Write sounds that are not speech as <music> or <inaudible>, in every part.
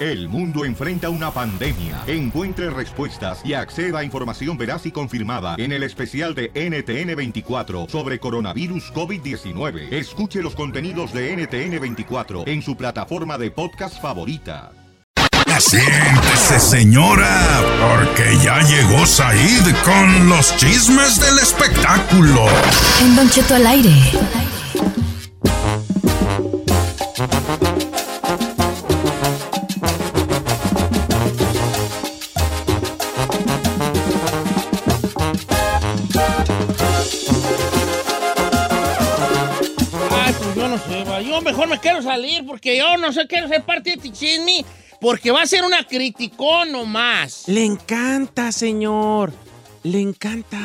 El mundo enfrenta una pandemia. Encuentre respuestas y acceda a información veraz y confirmada en el especial de NTN24 sobre coronavirus COVID-19. Escuche los contenidos de NTN24 en su plataforma de podcast favorita. Siéntese, señora, porque ya llegó Said con los chismes del espectáculo. En Don Cheto al aire. Quiero salir porque yo no sé, quiero ser parte de este chisme porque va a ser una criticón nomás. Le encanta, señor. Le encanta.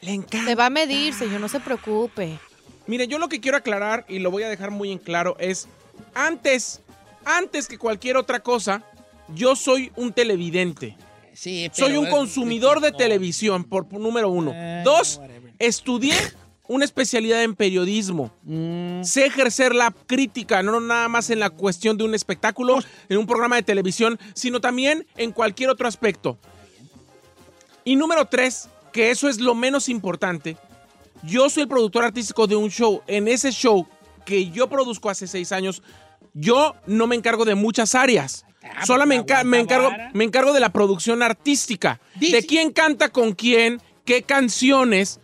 Le encanta. Se va a medir, señor, no se preocupe. Mire, yo lo que quiero aclarar y lo voy a dejar muy en claro es, antes, antes que cualquier otra cosa, yo soy un televidente. Sí, Soy un consumidor de televisión, por número uno. Dos, whatever. estudié una especialidad en periodismo. Mm. Sé ejercer la crítica, no nada más en la cuestión de un espectáculo, en un programa de televisión, sino también en cualquier otro aspecto. Y número tres, que eso es lo menos importante, yo soy el productor artístico de un show. En ese show que yo produzco hace seis años, yo no me encargo de muchas áreas. Ah, Solo me, pues, enca- me encargo, vara. me encargo de la producción artística. De quién canta con quién, qué canciones,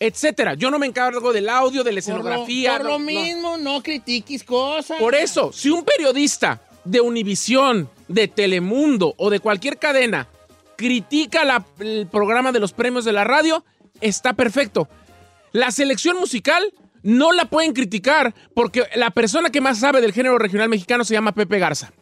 etcétera. Yo no me encargo del audio, de la Por lo- escenografía. Por no, lo no. mismo, no critiques cosas. Por eso, si un periodista de Univisión, de Telemundo o de cualquier cadena critica la- el programa de los premios de la radio, está perfecto. La selección musical no la pueden criticar porque la persona que más sabe del género regional mexicano se llama Pepe Garza.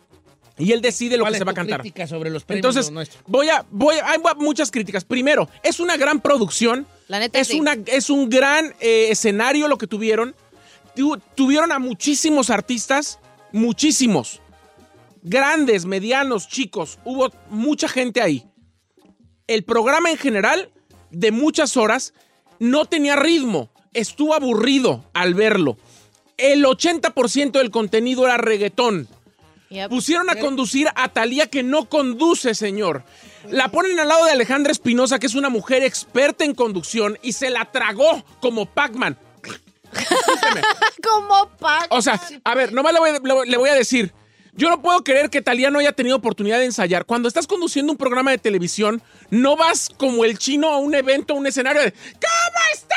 Y él decide lo ¿Cuál que es se va a cantar. crítica sobre los premios Entonces, nuestros? voy a, voy a- hay muchas críticas. Primero, es una gran producción. La neta, es, sí. una, es un gran eh, escenario lo que tuvieron. Tu- tuvieron a muchísimos artistas, muchísimos. Grandes, medianos, chicos. Hubo mucha gente ahí. El programa en general, de muchas horas, no tenía ritmo. Estuvo aburrido al verlo. El 80% del contenido era reggaetón. Yep. Pusieron a conducir a Talía que no conduce, señor. La ponen al lado de Alejandra Espinosa, que es una mujer experta en conducción, y se la tragó como Pac-Man. <laughs> Como Pac. O sea, a ver, nomás le voy, le le voy a decir. Yo no puedo creer que Talía no haya tenido oportunidad de ensayar. Cuando estás conduciendo un programa de televisión, no vas como el chino a un evento, a un escenario de ¿Cómo está?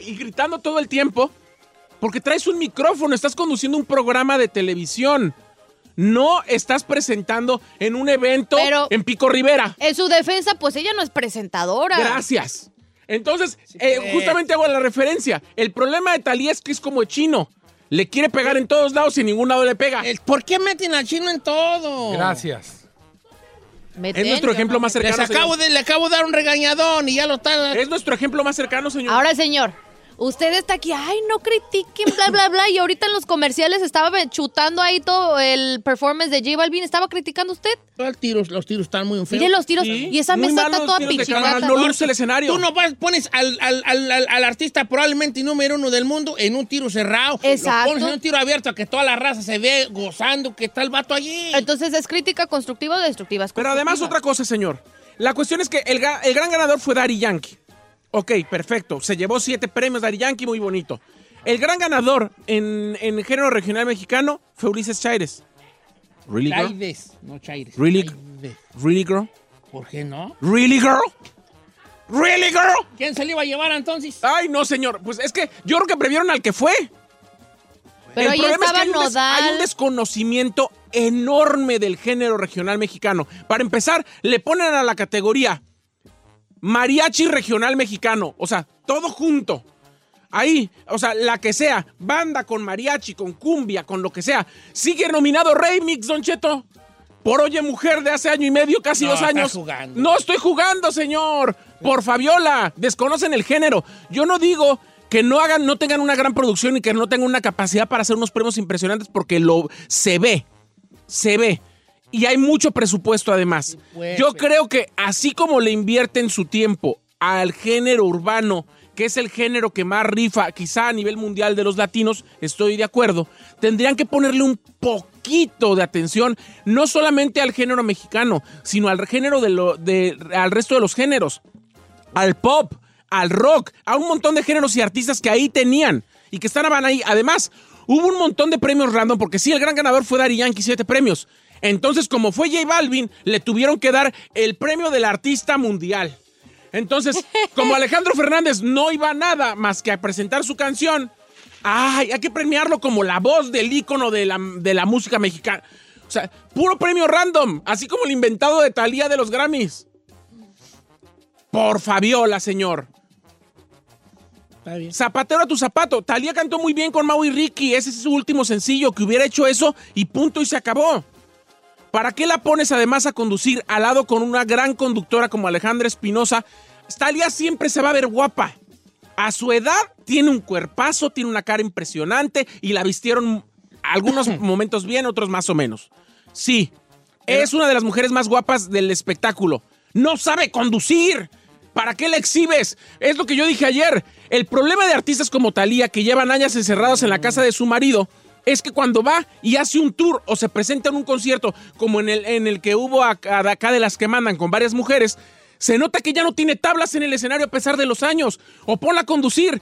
Y gritando todo el tiempo. Porque traes un micrófono, estás conduciendo un programa de televisión. No estás presentando en un evento Pero- en Pico Rivera. En su defensa, pues ella no es presentadora. Gracias. Entonces, eh, justamente hago la referencia. El problema de Talía es que es como el chino. Le quiere pegar en todos lados y en ningún lado le pega. ¿Por qué meten al chino en todo? Gracias. Meten, Es nuestro ejemplo no más me- Les cercano. acabo señor. de, le acabo de dar un regañadón y ya lo está. Es nuestro ejemplo más cercano, señor. Ahora, señor, usted está aquí, ay, no critiquen, bla, bla, bla, y ahorita en los comerciales estaba chutando ahí todo el performance de J Balvin, ¿estaba criticando usted? Todo el tiro- los tiros están muy feos. Mire los tiros, Sí, y esa muy mesa está toda tiros pichigata. no luce el escenario. Tú no vas, pones al, al- al- al- al artista probablemente número uno del mundo en un tiro cerrado. Exacto. Lo pones en un tiro abierto a que toda la raza se ve gozando que está el vato allí. Entonces, ¿es crítica constructiva o destructiva? Es Pero además otra cosa, señor. La cuestión es que el, el gran ganador fue Daddy Yankee. Ok, perfecto. Se llevó siete premios Daddy Yankee, muy bonito. El gran ganador en, en género regional mexicano fue Ulises Chaires. Really, girl? Chaides, no Chaires. Really? Chaides. Really, girl? ¿Por qué no? Really, girl? Really, girl? ¿Quién se le iba a llevar entonces? Ay, no, señor. Pues es que yo creo que previeron al que fue. Pero ahí estaba hay un, des- Nodal. hay un desconocimiento enorme del género regional mexicano. Para empezar, le ponen a la categoría mariachi regional mexicano. O sea, todo junto. Ahí, o sea, la que sea, banda con mariachi, con cumbia, con lo que sea. Sigue nominado Remix, Don Cheto. Por Oye Mujer de hace año y medio, casi No, dos años. jugando. No estoy jugando, señor. Por Fabiola. Desconocen el género. Yo no digo que no hagan, no tengan una gran producción y que no tengan una capacidad para hacer unos premios impresionantes porque lo se ve. Se ve. Y hay mucho presupuesto además. Yo creo que así como le invierten su tiempo al género urbano, que es el género que más rifa quizá a nivel mundial de los latinos, estoy de acuerdo, tendrían que ponerle un poquito de atención, no solamente al género mexicano, sino al género de lo, de, al resto de los géneros, al pop, al rock, a un montón de géneros y artistas que ahí tenían y que estaban ahí. Además, hubo un montón de premios random, porque sí, el gran ganador fue Daddy Yankee, siete premios. Entonces, como fue J Balvin, le tuvieron que dar el premio del artista mundial. Entonces, <laughs> como Alejandro Fernández no iba a nada más que a presentar su canción, ay, hay que premiarlo como la voz del ícono de la, de la música mexicana. O sea, puro premio random, así como el inventado de Talía de los Grammys. Por Fabiola, señor. Está bien. Zapatero a tu zapato. Talía cantó muy bien con Mau y Ricky. Ese es su último sencillo. Que hubiera hecho eso y punto y se acabó. ¿Para qué la pones además a conducir al lado con una gran conductora como Alejandra Espinosa? Talía siempre se va a ver guapa. A su edad tiene un cuerpazo, tiene una cara impresionante y la vistieron algunos <clears throat> momentos bien, otros más o menos. Sí, es una de las mujeres más guapas del espectáculo. No sabe conducir. ¿Para qué la exhibes? Es lo que yo dije ayer. El problema de artistas como Talía, que llevan años encerrados en la casa de su marido, es que cuando va y hace un tour o se presenta en un concierto, como en el, en el que hubo acá, de acá de las que mandan con varias mujeres, se nota que ya no tiene tablas en el escenario a pesar de los años. O ponla a conducir.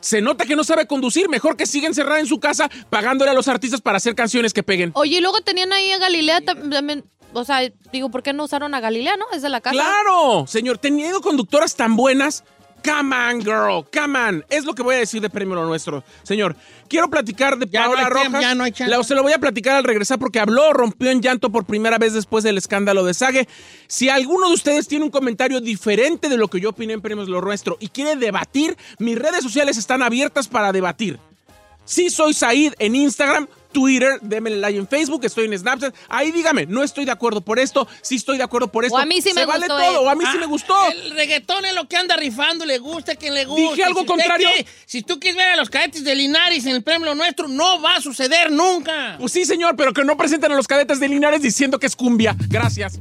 Se nota que no sabe conducir. Mejor que siga encerrada en su casa pagándole a los artistas para hacer canciones que peguen. Oye, y luego tenían ahí a Galilea tam- también. O sea, digo, ¿por qué no usaron a Galilea, no? Es de la casa. ¡Claro! Señor, teniendo conductoras tan buenas. Come on, girl, come on. Es lo que voy a decir de premio lo nuestro. Señor, quiero platicar de Ya no Paola tiempo, Rojas. ya no hay chance. La- se lo voy a platicar al regresar porque habló, rompió en llanto por primera vez después del escándalo de Sage. Si alguno de ustedes tiene un comentario diferente de lo que yo opiné en premios lo nuestro y quiere debatir, mis redes sociales están abiertas para debatir. Sí soy Said en Instagram, Twitter, démele like en Facebook, estoy en Snapchat. Ahí dígame, no estoy de acuerdo por esto, sí estoy de acuerdo por esto. a mí sí Se me vale gustó, todo, eh. o a mí sí me gustó. El reggaetón es lo que anda rifando, le gusta, que le gusta. Dije algo Si contrario. quiere- si tú quieres ver a los cadetes de Linares en el premio nuestro, no va a suceder nunca. Pues sí, señor, pero que no presenten a los cadetes de Linares diciendo que es cumbia. Gracias.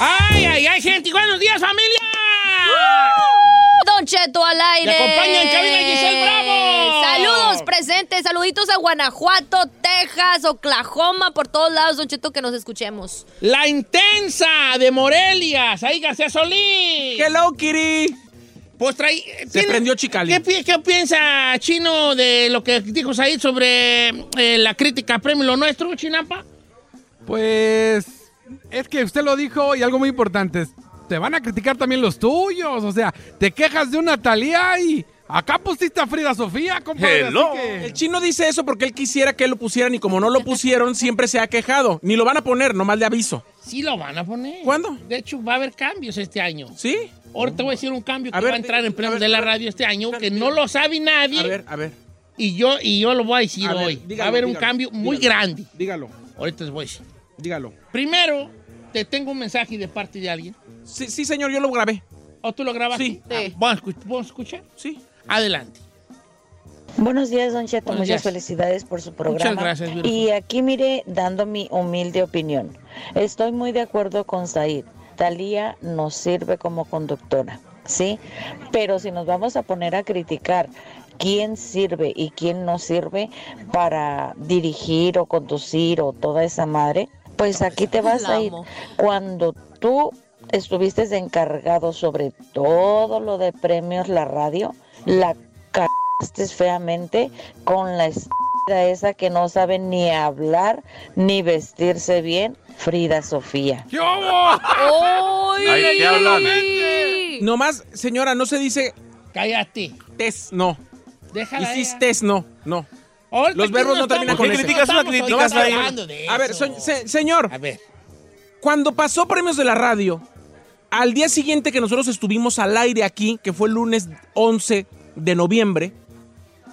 ¡Ay, ay, ay, gente! ¡Buenos días, familia! Don Cheto al aire. Me acompaña en cabina Giselle Bravo. Saludos presentes, saluditos a Guanajuato, Texas, Oklahoma, por todos lados, Don Cheto, que nos escuchemos. La intensa de Morelia, Saí García Solís. Hello, Kitty. Pues traí. Se prendió Chicali. ¿Qué, pi- qué piensa Chino de lo que dijo Said sobre eh, la crítica premio lo nuestro, Chinapa? Pues es que usted lo dijo y algo muy importante. Te van a criticar también los tuyos. O sea, te quejas de una Talía y acá pusiste a Frida Sofía, compadre. así que- El chino dice eso porque él quisiera que lo pusieran y como no lo pusieron, siempre se ha quejado. Ni lo van a poner, nomás le aviso. Sí lo van a poner. ¿Cuándo? De hecho, va a haber cambios este año. ¿Sí? Ahorita voy a decir un cambio que ver, va a entrar en ver, de la radio este año, que no lo sabe nadie. A ver, a ver. Y yo, y yo lo voy a decir A ver, hoy. dígalo, va a haber un dígalo, cambio muy dígalo. grande. Dígalo, Ahorita les voy a decir. Dígalo. Primero, te tengo un mensaje de parte de alguien. Sí, sí, señor, yo lo grabé. ¿O tú lo grabaste? Sí. Ah, Sí. ¿Vamos a escu- vamos a escuchar? Sí. Adelante. Buenos días, Don Cheto. Buenos Muchas días. felicidades por su programa. gracias, Virgen. Y aquí mire, dando mi humilde opinión. Estoy muy de acuerdo con Said. Talía nos sirve como conductora. ¿sí? Pero si nos vamos a poner a criticar quién sirve y quién no sirve para dirigir o conducir o toda esa madre, pues aquí te vas a ir. Cuando tú estuviste encargado sobre todo lo de premios, la radio, la cagaste feamente con la esa que no sabe ni hablar ni vestirse bien, Frida Sofía. ¿Qué hubo? ¡Ay! Ahí te hablan. Nomás, señora, no se dice Cállate. tes, no. Déjala. Hiciste, no, no. Ahorita Los verbos no terminan ¿Por con ese. criticas una de A ver, eso. so- se- señor, A ver. cuando pasó Premios de la Radio, al día siguiente que nosotros estuvimos al aire aquí, que fue el lunes 11 de noviembre,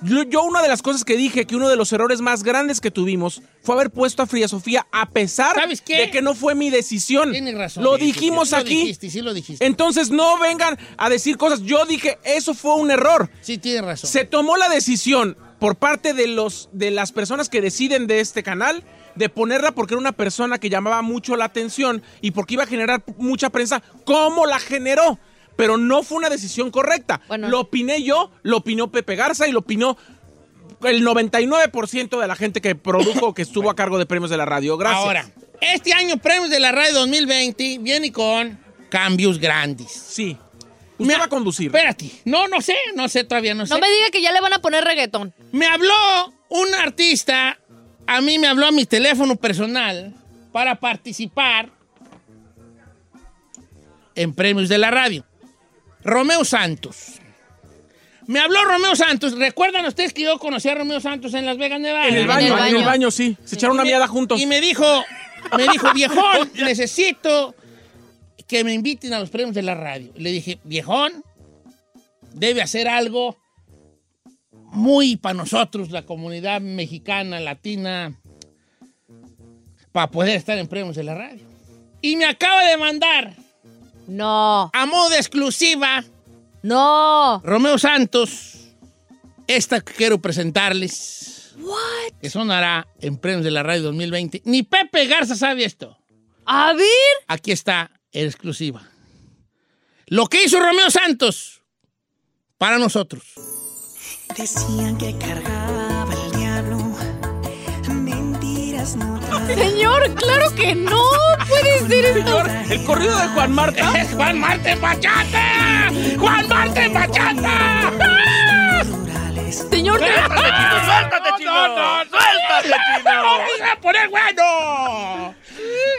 yo, yo una de las cosas que dije, que uno de los errores más grandes que tuvimos fue haber puesto a Fría Sofía a pesar ¿Sabes qué? de que no fue mi decisión. Tienes razón. Lo Sí, sí, dijimos sí lo aquí. dijiste, sí lo dijiste. Entonces no vengan a decir cosas. Yo dije, eso fue un error. Sí, tienes razón. Se tomó la decisión por parte de, los, de las personas que deciden de este canal de ponerla porque era una persona que llamaba mucho la atención y porque iba a generar mucha prensa, como la generó. Pero no fue una decisión correcta. Bueno. Lo opiné yo, lo opinó Pepe Garza y lo opinó el 99% de la gente que produjo, que estuvo a cargo de premios de la radio. Gracias. Ahora, este año Premios de la Radio 2020 viene con cambios grandes. Sí. Usted va a conducir. Espérate. No, no sé, no sé, todavía no sé. No me diga que ya le van a poner reggaetón. Me habló un artista, a mí me habló a mi teléfono personal para participar en premios de la radio. Romeo Santos. Me habló Romeo Santos. ¿Recuerdan ustedes que yo conocí a Romeo Santos en Las Vegas, Nevada? En el En baño, el en el baño. sí. Se echaron una Y me- miada juntos. Y me dijo, me dijo, viejón, <laughs> necesito que me inviten a los premios de la radio. Le dije, viejón, debe hacer algo muy para nosotros, la comunidad mexicana, latina, para poder estar en premios de la radio. Y me acaba de mandar No, a modo exclusiva no. Romeo Santos, esta que quiero presentarles. Que sonará en premios de la radio 2020. Ni Pepe Garza sabe esto. A ver. Aquí está exclusiva. Lo que hizo Romeo Santos para nosotros. Decían que cargaba el diablo. Mentiras no <laughs> Señor, claro que no. Puede ser esto. Señor, el corrido de Juan Marta. <laughs> ¡Es Juan Marta en bachata! ¡Juan Marta en bachata! Señor, ¡Suéltate, chino! ¡Suéltate, chino! No, no, no. ¡Suéltate, chino! ¡No me iba a poner bueno!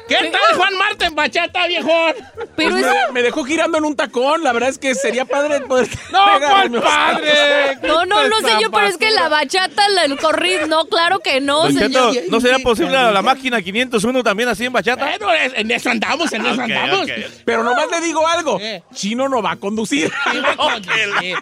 ¿Qué tal Juan Marta en bachata, viejón? pero Pues es... me, me dejó girando en un tacón. La verdad es que sería padre poder. <laughs> ¡No, cuál padre! <laughs> No, no, no, señor, pero es que la bachata, la- el corrido, no, claro que no, Don señor. Cheto, ¿no sería posible a la máquina 501 también así en bachata? Bueno, en eso andamos, en eso Ok, andamos. ok. Pero nomás le digo algo. ¿Qué? Chino no va a conducir. Iba a <laughs> conducir.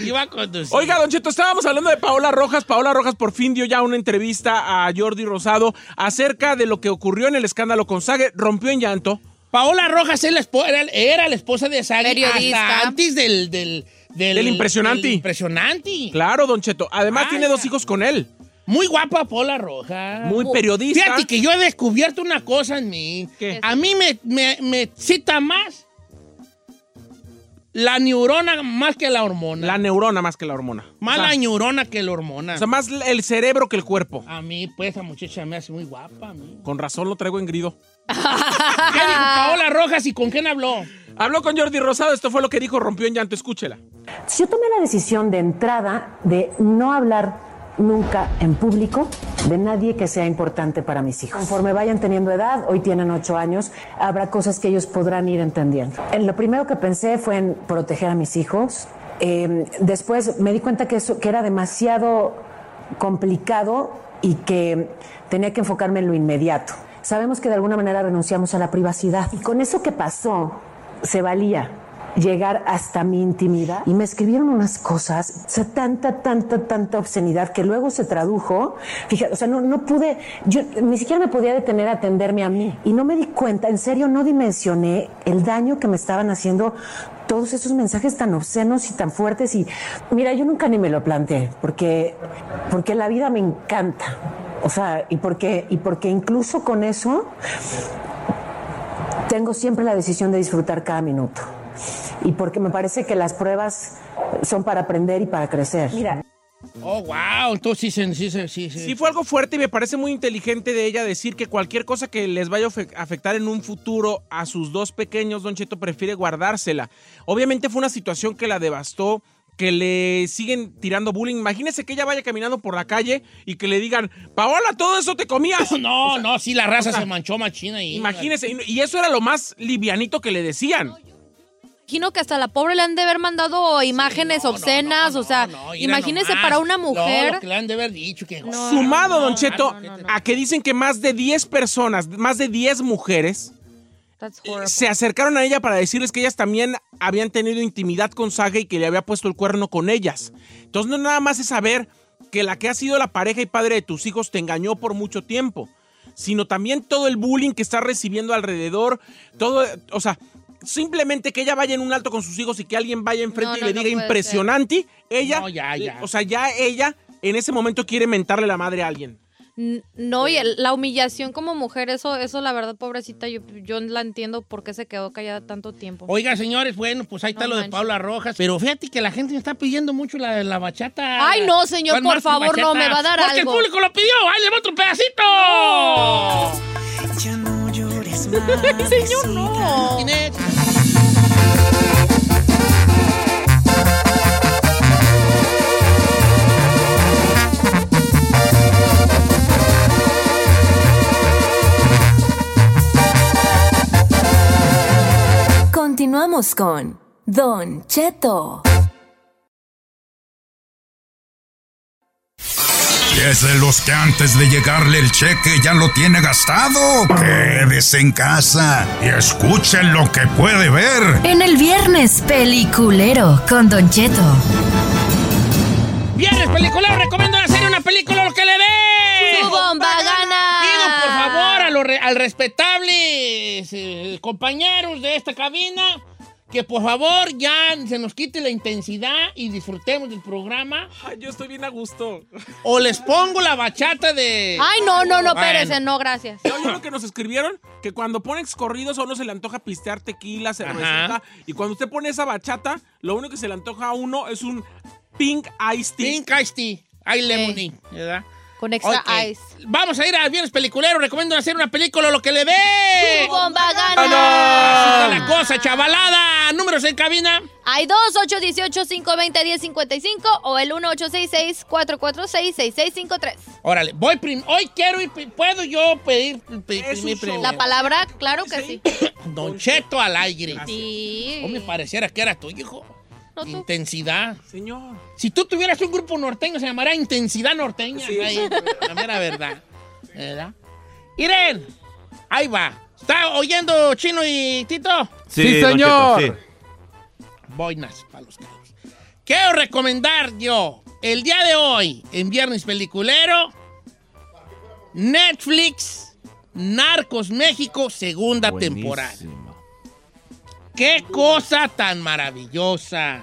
Iba a conducir. Oiga, Don Cheto, estábamos hablando de Paola Rojas. Paola Rojas por fin dio ya una entrevista a Jordi Rosado acerca de lo que ocurrió en el escándalo con Sage. Rompió en llanto. Paola Rojas es la espo- era, era la esposa de hasta antes del... Del, del, Del impresionante. del impresionante. Claro, Don Cheto. Además, tiene dos hijos con él. Muy guapa Paola Rojas. Muy periodista. Fíjate que yo he descubierto una cosa en mí. ¿Qué? A mí me, me, me cita más la neurona más que la hormona. La neurona más que la hormona. más o sea, la neurona que la hormona. o sea, más el cerebro que el cuerpo. a mí, pues, esa muchacha me hace muy guapa. A mí. Con razón lo traigo en grido. <laughs> ¿Qué dijo Paola Rojas y con quién habló? Habló con Jordi Rosado. Esto fue lo que dijo. Rompió en llanto. Escúchela. Yo tomé la decisión de entrada de no hablar nunca en público de nadie que sea importante para mis hijos. Conforme vayan teniendo edad, hoy tienen ocho años, habrá cosas que ellos podrán ir entendiendo. En lo primero que pensé fue en proteger a mis hijos. Eh, después me di cuenta que, eso, que era demasiado complicado y que tenía que enfocarme en lo inmediato. Sabemos que de alguna manera renunciamos a la privacidad. Y con eso que pasó, se valía llegar hasta mi intimidad. Y me escribieron unas cosas, o sea, tanta, tanta, tanta obscenidad que luego se tradujo, fíjate, o sea, no, no pude, yo ni siquiera me podía detener a atenderme a mí. Y no me di cuenta, en serio, no dimensioné el daño que me estaban haciendo todos esos mensajes tan obscenos y tan fuertes. Y mira, yo nunca ni me lo planteé porque, porque la vida me encanta, o sea, y porque, y porque incluso con eso tengo siempre la decisión de disfrutar cada minuto. Y porque me parece que las pruebas son para aprender y para crecer. Mira, Oh, wow. Entonces sí, sí, sí, sí. Sí fue algo fuerte y me parece muy inteligente de ella decir que cualquier cosa que les vaya a afe- afectar en un futuro a sus dos pequeños, Don Cheto prefiere guardársela. Obviamente fue una situación que la devastó, que le siguen tirando bullying. Imagínese que ella vaya caminando por la calle y que le digan, Paola, todo eso te comías. <laughs> No, no, sí, la raza o sea, se manchó machina ahí. Imagínese, y y eso era lo más livianito que le decían. Imagino que hasta la pobre le han de haber mandado imágenes obscenas, o sea, imagínese nomás. para una No, mujer. lo que le han de haber dicho que... Sumado, Don Cheto, a que dicen que más de 10 personas, más de 10 mujeres That's eh, horrible. se acercaron a ella para decirles que ellas también habían tenido intimidad con Saga y que le había puesto el cuerno con ellas. Entonces no nada más es saber que la que ha sido la pareja y padre de tus hijos te engañó por mucho tiempo, sino también todo el bullying que está recibiendo alrededor, todo, o sea, simplemente que ella vaya en un alto con sus hijos y que alguien vaya enfrente No, y no, le no diga impresionante, ella, No, ya, ya. o sea, ya ella en ese momento quiere mentarle la madre a alguien. No, y el- la humillación como mujer, eso, eso la verdad, pobrecita, yo, yo la entiendo por qué se quedó callada tanto tiempo. Oiga, señores, bueno, pues ahí está No lo de. Paula Rojas. Pero fíjate que la gente me está pidiendo mucho la, la bachata. Ay, no, señor, ¿Cuál por más favor, no, me va a dar Porque algo. el público lo pidió. ¡Ahí le va otro pedacito! Ya no llores <laughs> más. Señor, no. Continuamos con Don Cheto. ¿Y es de los que antes de llegarle el cheque ya lo tiene gastado? Quédese en casa y escuchen lo que puede ver. En el viernes peliculero con Don Cheto. Viernes peliculero, recomiendo la serie una película lo que le dé. ¡Su bomba gana! Pido por favor a los re- al respetables eh, compañeros de esta cabina que por favor ya se nos quite la intensidad y disfrutemos del programa. Ay, yo estoy bien a gusto. O les pongo la bachata de. Ay, no, no, no, Bueno. espérese, no, gracias. ¿Ya oyeron lo que nos escribieron? Que cuando ponen corridos a uno se le antoja pistear tequila, cerveza. Ajá. Y cuando usted pone esa bachata, lo único que se le antoja a uno es un pink iced tea. Pink Ice Tea. Hay lemony, ¿verdad? Con extra Ok. ice. Vamos a ir al viernes peliculero. Recomiendo hacer una película lo que le dé. ¡Su bomba Así gana! está la cosa, chavalada. Números en cabina. Hay dos, 818-520-1055 o el 1866-446-6653. Órale, voy prim Hoy quiero ir. pri- ¿Puedo yo pedir primero? La palabra, claro que sí. Don Cheto al aire. Sí. O me pareciera que era tuyo, hijo. No, tú. Intensidad. Señor. Si tú tuvieras un grupo norteño, se llamaría Intensidad Norteña. Sí. Ahí, la mera verdad. ¿Verdad? Irene, ahí va. ¿Está oyendo Chino y Tito? Sí, señor. Cheto, sí. Boinas para los caros. Quiero recomendar yo, el día de hoy, en Viernes Peliculero, Netflix, Narcos México, segunda temporada. ¡Qué cosa tan maravillosa!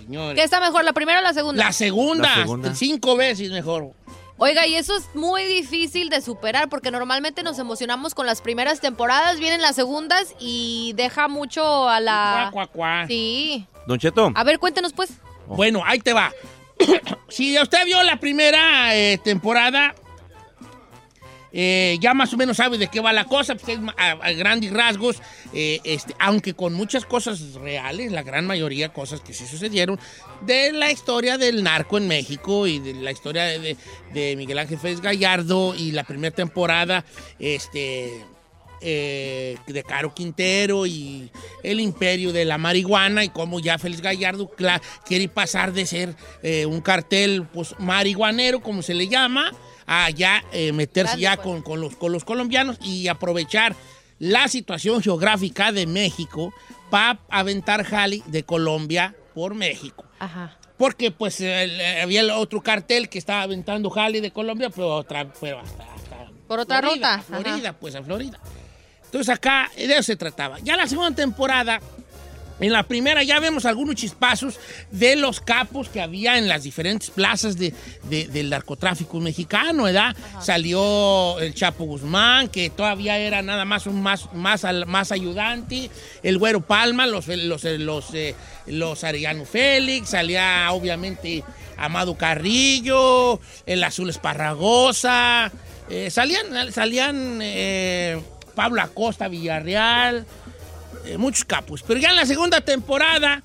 Señores. ¿Qué está mejor, la primera o la segunda? La segunda, La segunda. cinco veces mejor. Oiga, y eso es muy difícil de superar porque normalmente nos emocionamos con las primeras temporadas, vienen las segundas y deja mucho a la... Cuá, cuá, cuá. Sí. Don Cheto. A ver, cuéntenos pues. Bueno, ahí te va. <coughs> si usted vio la primera eh, temporada, eh, ya más o menos sabe de qué va la cosa, pues a, grandes rasgos, eh, este, aunque con muchas cosas reales, la gran mayoría cosas que sí sucedieron, de la historia del narco en México y de la historia de, Miguel Ángel Félix Gallardo y la primera temporada, este... eh, de Caro Quintero y el imperio de la marihuana y cómo ya Félix Gallardo quiere pasar de ser un cartel pues, marihuanero, como se le llama, a ya eh, meterse ya pues. con, con los, con los colombianos y aprovechar la situación geográfica de México para aventar jali de Colombia por México. Ajá. Porque pues el- eh, había el otro cartel que estaba aventando jali de Colombia, pero, otra, pero hasta, hasta Por otra Florida, ruta. a Florida, pues a Florida. Entonces acá de eso se trataba. Ya la segunda temporada En la primera ya vemos algunos chispazos de los capos que había en las diferentes plazas de, de- del narcotráfico mexicano, ¿verdad? Salió el Chapo Guzmán, que todavía era nada más un más, más, más ayudante, el Güero Palma, los, los, los, eh, los Arellano Félix, salía obviamente Amado Carrillo, el Azul Esparragosa, eh, salían, salían eh, Pablo Acosta Villarreal, eh, muchos capos. Pero ya en la segunda temporada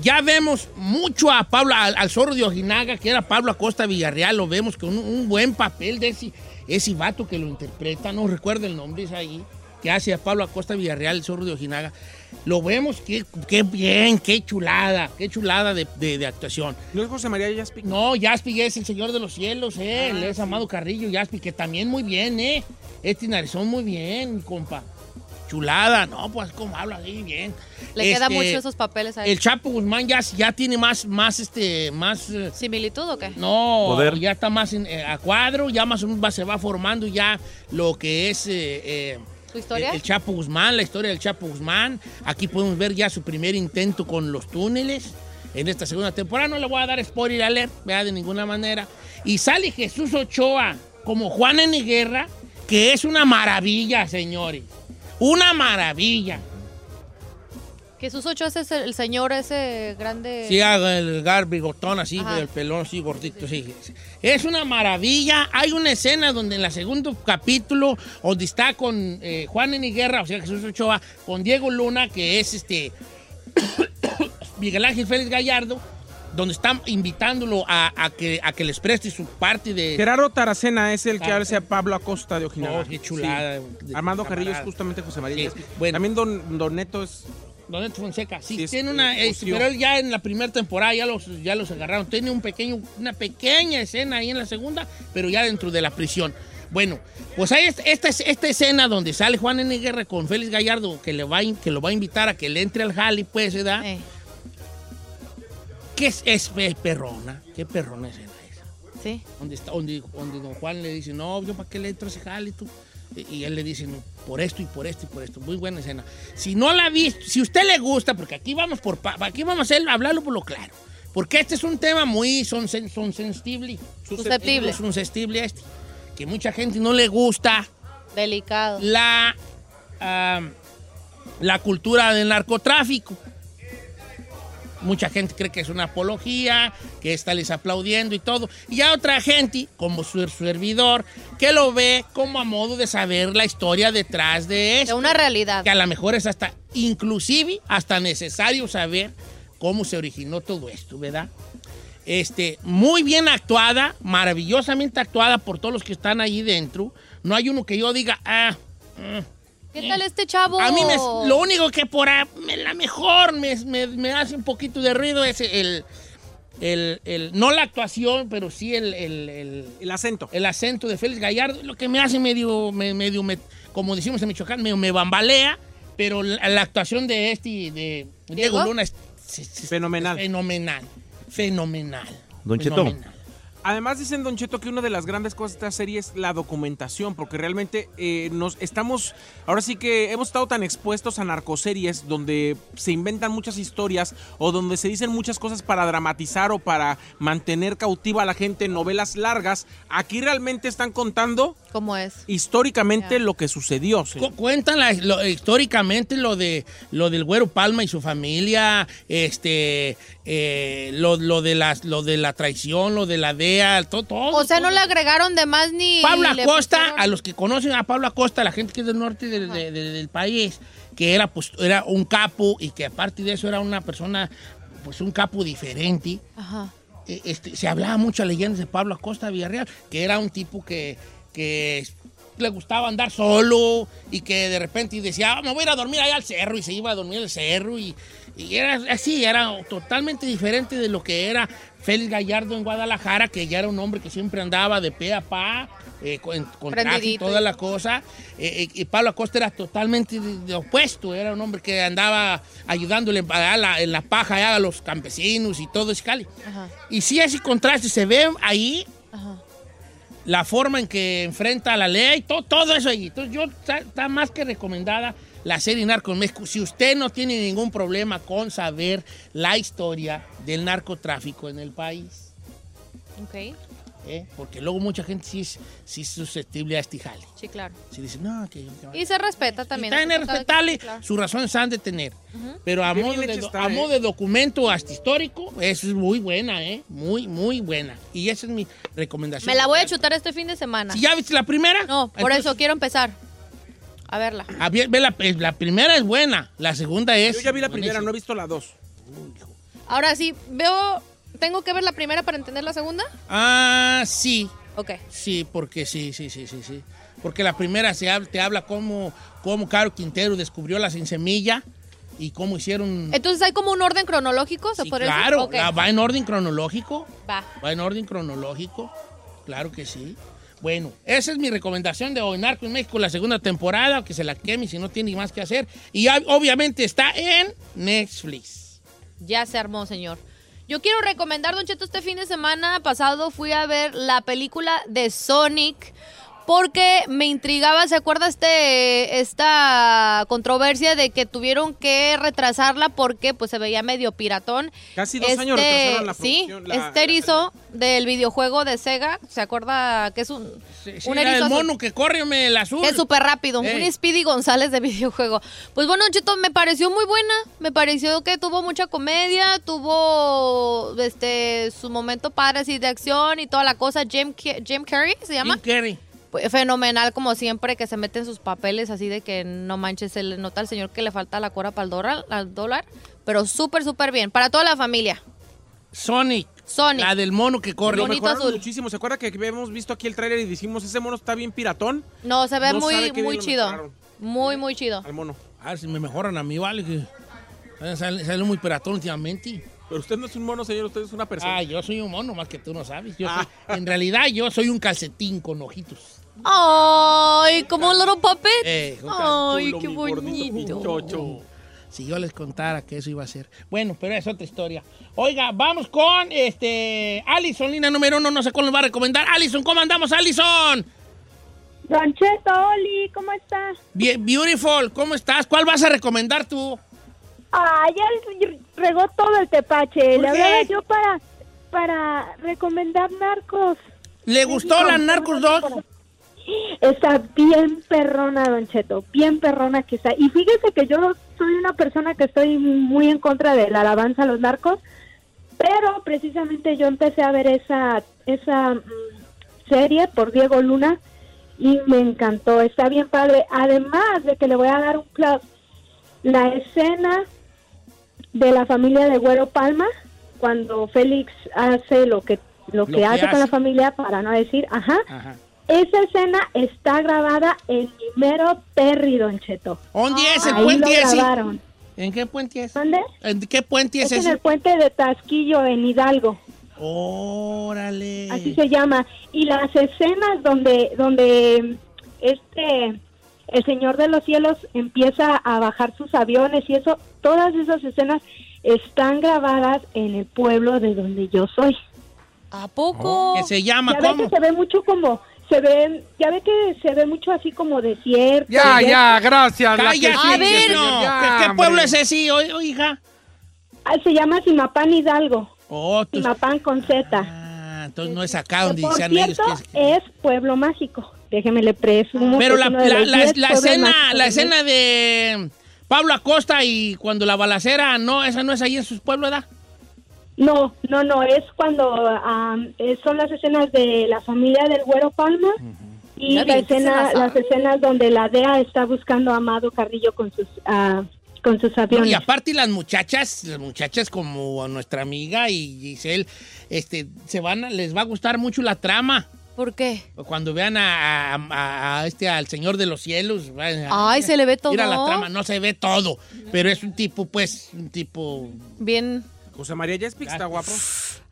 ya vemos mucho a Pablo, al, al zorro de Ojinaga, que era Pablo Acosta Villarreal, lo vemos con un, un buen papel de ese, ese vato que lo interpreta, no recuerdo el nombre, es ahí, que hace a Pablo Acosta Villarreal, el zorro de Ojinaga. Lo vemos, qué, qué bien, qué chulada, qué chulada de, de- de actuación. ¿No es José María Yaspi? No, Yaspi es el señor de los cielos, eh, él es Amado Carrillo, Yaspi, que también muy bien, eh. Este narizón muy bien, compa. Chulada, no, pues como habla así bien. Le queda Este, mucho esos papeles ahí. El Chapo Guzmán ya, ya tiene más, más, este, más... eh, ¿Similitud o qué? no, Poder. ya está más en- eh, a cuadro, ya más o menos va- se va formando ya lo que es... eh, eh, ¿Su historia? El, el Chapo Guzmán, la historia del Chapo Guzmán. Aquí podemos ver ya su primer intento con los túneles. En esta segunda temporada no le voy a dar spoiler alert, vea, de ninguna manera. Y sale Jesús Ochoa como Juan N. Guerra, que es una maravilla, señores. Una maravilla. Jesús Ochoa ese es el, señor ese grande. Sí, el gar bigotón así, Ajá. el pelón así gordito, sí. Es una maravilla. Hay una escena donde en el segundo capítulo, donde está con eh, Juan N. Guerra, o sea, Jesús Ochoa, con Diego Luna, que es este <coughs> Miguel Ángel Félix Gallardo, donde están invitándolo a, a que, a que les preste su parte de... Gerardo Taracena es el que hace a Pablo Acosta de Ojinaga. No, qué chulada. Sí. de- Armando Carrillo es justamente José María Sí, bueno. También Don, Don Neto es... Don Neto Fonseca, sí, tiene una, eh, pero él ya en la primera temporada ya los, ya los agarraron. Tiene un pequeño, una pequeña escena ahí en la segunda, pero ya dentro de la prisión. Bueno, pues hay esta, esta, esta escena donde sale Juan N. Guerra con Félix Gallardo, que, le va, que lo va a invitar a que le entre al jali, pues, ¿verdad? Eh, Que es, es pe- perrona, qué perrona escena esa. sí. Donde, está, donde, donde don Juan le dice, no, yo para qué le entro ese jali tú. Y, él le dice, no, por esto y por esto y por esto. Muy buena escena. Si no la ha visto, si usted le gusta, porque aquí vamos por aquí vamos a hacer- hablarlo por lo claro. Porque este es un tema muy son, son sensible. Susceptible. Susceptible este. Que mucha gente no le gusta Delicado. la, ah, la cultura del narcotráfico. Mucha gente cree que es una apología, que está les aplaudiendo y todo. Y hay otra gente, como su servidor, que lo ve como a modo de saber la historia detrás de De esto. una realidad. Que a lo mejor es hasta, inclusive, hasta necesario saber cómo se originó todo esto, ¿verdad? Este, muy bien actuada, maravillosamente actuada por todos los que están ahí dentro. No hay uno que yo diga, ah, mm, ¿Qué tal este chavo? a mí me- lo único que por a- me- la mejor me, me- me hace un poquito de ruido es el, el- el- no la actuación, pero sí el, el- el- El acento. el acento de Félix Gallardo, lo que me hace medio, me- medio me- como decimos en Michoacán, medio me bambalea, pero la, la actuación de este, de Diego ¿Diego? Luna es, es- es Fenomenal. fenomenal, fenomenal. Don Cheto. fenomenal. Además dicen, Don Cheto, que una de las grandes cosas de esta serie es la documentación, porque realmente eh, nos estamos, ahora sí que hemos estado tan expuestos a narcoseries donde se inventan muchas historias o donde se dicen muchas cosas para dramatizar o para mantener cautiva a la gente en novelas largas. Aquí realmente están contando ¿Cómo es? históricamente lo que sucedió. Cu- Cuentan la- lo- históricamente lo de lo del Güero Palma y su familia, este, eh, lo, lo de las, lo de la traición, lo de la DEA, todo, todo. O sea, no le agregaron de más ni. Pablo Acosta, pusieron- a los que conocen a Pablo Acosta, la gente que es del norte del, de- de- del país, que era, pues, era un capo y que aparte de eso era una persona, pues un capo diferente. Ajá. Eh, este, se hablaba mucho leyendas de Pablo Acosta Villarreal, que era un tipo que, que le gustaba andar solo y que de repente decía, "Ah, me voy a ir a dormir allá al cerro y se iba a dormir al cerro y, y era así, era totalmente diferente de lo que era Félix Gallardo en Guadalajara, que ya era un hombre que siempre andaba de pe a pa, eh, con, con Prendidito. toda la cosa. Eh, eh, y Pablo Acosta era totalmente de, de opuesto, era un hombre que andaba ayudándole a la- en la paja a los campesinos y todo ese cali. Ajá. Y sí, ese contraste se ve ahí, Ajá. la forma en que enfrenta la ley, todo, todo eso ahí. Entonces, yo está, está más que recomendada la serie Narco en México. Si usted no tiene ningún problema con saber la historia del narcotráfico en el país, Ok, ¿eh? porque luego mucha gente sí es, sí es susceptible a este jale. sí, claro. Si dice, no, que... que- Y se respeta también. Está en respetable, claro. sus razones han de tener. Pero a Qué modo, de, está, a ¿eh? modo de documento hasta histórico, eso es muy buena, ¿eh? Muy, muy buena. Y esa es mi recomendación. Me la voy a chutar este fin de semana. ¿Si ya viste la primera? No, por Entonces- eso quiero empezar. A verla. Ah, bien, ve la, la primera es buena, la segunda es... Yo ya vi la primera, no he visto la dos. Ahora sí, veo. ¿Tengo que ver la primera para entender la segunda? Ah, sí, Ok. sí, porque sí, sí, sí, sí, sí. Porque la primera se te habla cómo, cómo Caro Quintero descubrió la sin semilla y cómo hicieron... Entonces hay como un orden cronológico, ¿se Sí, podría decir? claro, la- va en orden cronológico. Va. Va en orden cronológico. Claro que sí. Bueno, esa es mi recomendación de hoy. Narco en México, la segunda temporada, que se la queme si no tiene más que hacer. Y ob- obviamente está en Netflix. Ya se armó, señor. Yo quiero recomendar, Don Cheto, este fin de semana pasado fui a ver la película de Sonic porque me intrigaba, ¿se acuerda este, esta controversia de que tuvieron que retrasarla porque pues se veía medio piratón? Casi dos años retrasaron la Sí, producción, la- este erizo del videojuego de Sega, ¿se acuerda que es un, Sí, un la del erizo azul? mono que corre el azul. Es súper rápido, Ey. un Speedy González de <laughs> videojuego. Pues bueno, Cheto, me pareció muy buena. Me pareció que tuvo mucha comedia, tuvo este su momento padre así de acción y toda la cosa. Jim, Jim Carrey se llama. Jim Carrey. Pues, fenomenal como siempre que se mete en sus papeles así de que no manches, se le nota al señor que le falta la cora para el dólar, al dólar. Pero súper, súper bien. Para toda la familia. Sonic. Sonic. La del mono que corre. Bonito mejoraron azul. muchísimo. ¿Se acuerda que habíamos visto aquí el tráiler y dijimos ese mono está bien piratón? No, se ve No muy, muy chido. Muy, muy chido. Al mono. A ver si me mejoran a mí, vale. Que sale, sale muy piratón últimamente. Pero usted no es un mono, señor, usted es una persona. Ah, yo soy un mono, más que tú no sabes. Yo Ah. soy- en realidad, yo soy un calcetín con ojitos. Ay, como un little puppet. Eh, un Ay, Chulo, qué mi gordito, mi bonito. chocho. Si yo les contara que eso iba a ser. Bueno, pero es otra historia. Oiga, vamos con este Alison, línea número uno. No sé cuál nos va a recomendar. Alison, ¿cómo andamos, Alison? Don Cheto, Oli, ¿cómo estás? Bien, beautiful, ¿cómo estás? ¿Cuál vas a recomendar tú? Ah, ya regó todo el tepache. ¿Por Le qué? hablaba yo para, para recomendar Narcos. ¿Le gustó la Narcos 2? Está bien perrona, Don Cheto, bien perrona que está. Y fíjese que yo soy una persona que estoy muy en contra de la alabanza a los narcos, pero precisamente yo empecé a ver esa, esa mm, serie por Diego Luna y me encantó, está bien padre. Además de que le voy a dar un plus, la escena de la familia de Güero Palma, cuando Félix hace lo que, lo que, que hace, con hace. la familia, para no decir, ajá, Ajá. Esa escena está grabada en mi mero Perry, Don Cheto. ¿Dónde es el Ahí puente lo ese? grabaron. ¿En qué puente es? ¿Dónde? ¿En qué puente es, Es en ese? el puente de Tasquillo, en Hidalgo. Órale. Así se llama. Y las escenas donde, donde este el Señor de los Cielos empieza a bajar sus aviones y eso, todas esas escenas están grabadas en el pueblo de donde yo soy. ¿A poco? Que se llama, Ya ¿cómo? que se ve mucho como, se ve, ya ve que se ve mucho así como desierto. Ya, ya, gracias. la que Cállate, A ver. no. ya, ¿Qué, qué pueblo es ese, o- hija? Ah, se llama Simapán Hidalgo. Oh, tú- Simapán con Z. Ah, entonces no es acá donde Por decían ellos que es. es pueblo mágico. Déjeme le presumo. Pero la, la- la- 10 la escena, la de escena de Pablo Acosta y cuando la balacera, no, esa no es ahí en sus pueblos, ¿verdad? No, no, no, es cuando eh, son las escenas de la familia del Güero Palma y la escena, la las escenas donde la DEA está buscando a Amado Carrillo con sus ah, con sus No, aviones. y aparte las muchachas, las muchachas como nuestra amiga y Giselle, este, se van a- les va a gustar mucho la trama. ¿Por qué? Cuando vean a, a- a este al Señor de los Cielos. van a- Ay, se le ve todo. Mira la trama, no se ve todo, pero es un tipo, pues, un tipo. Bien. José María Jespix está guapo.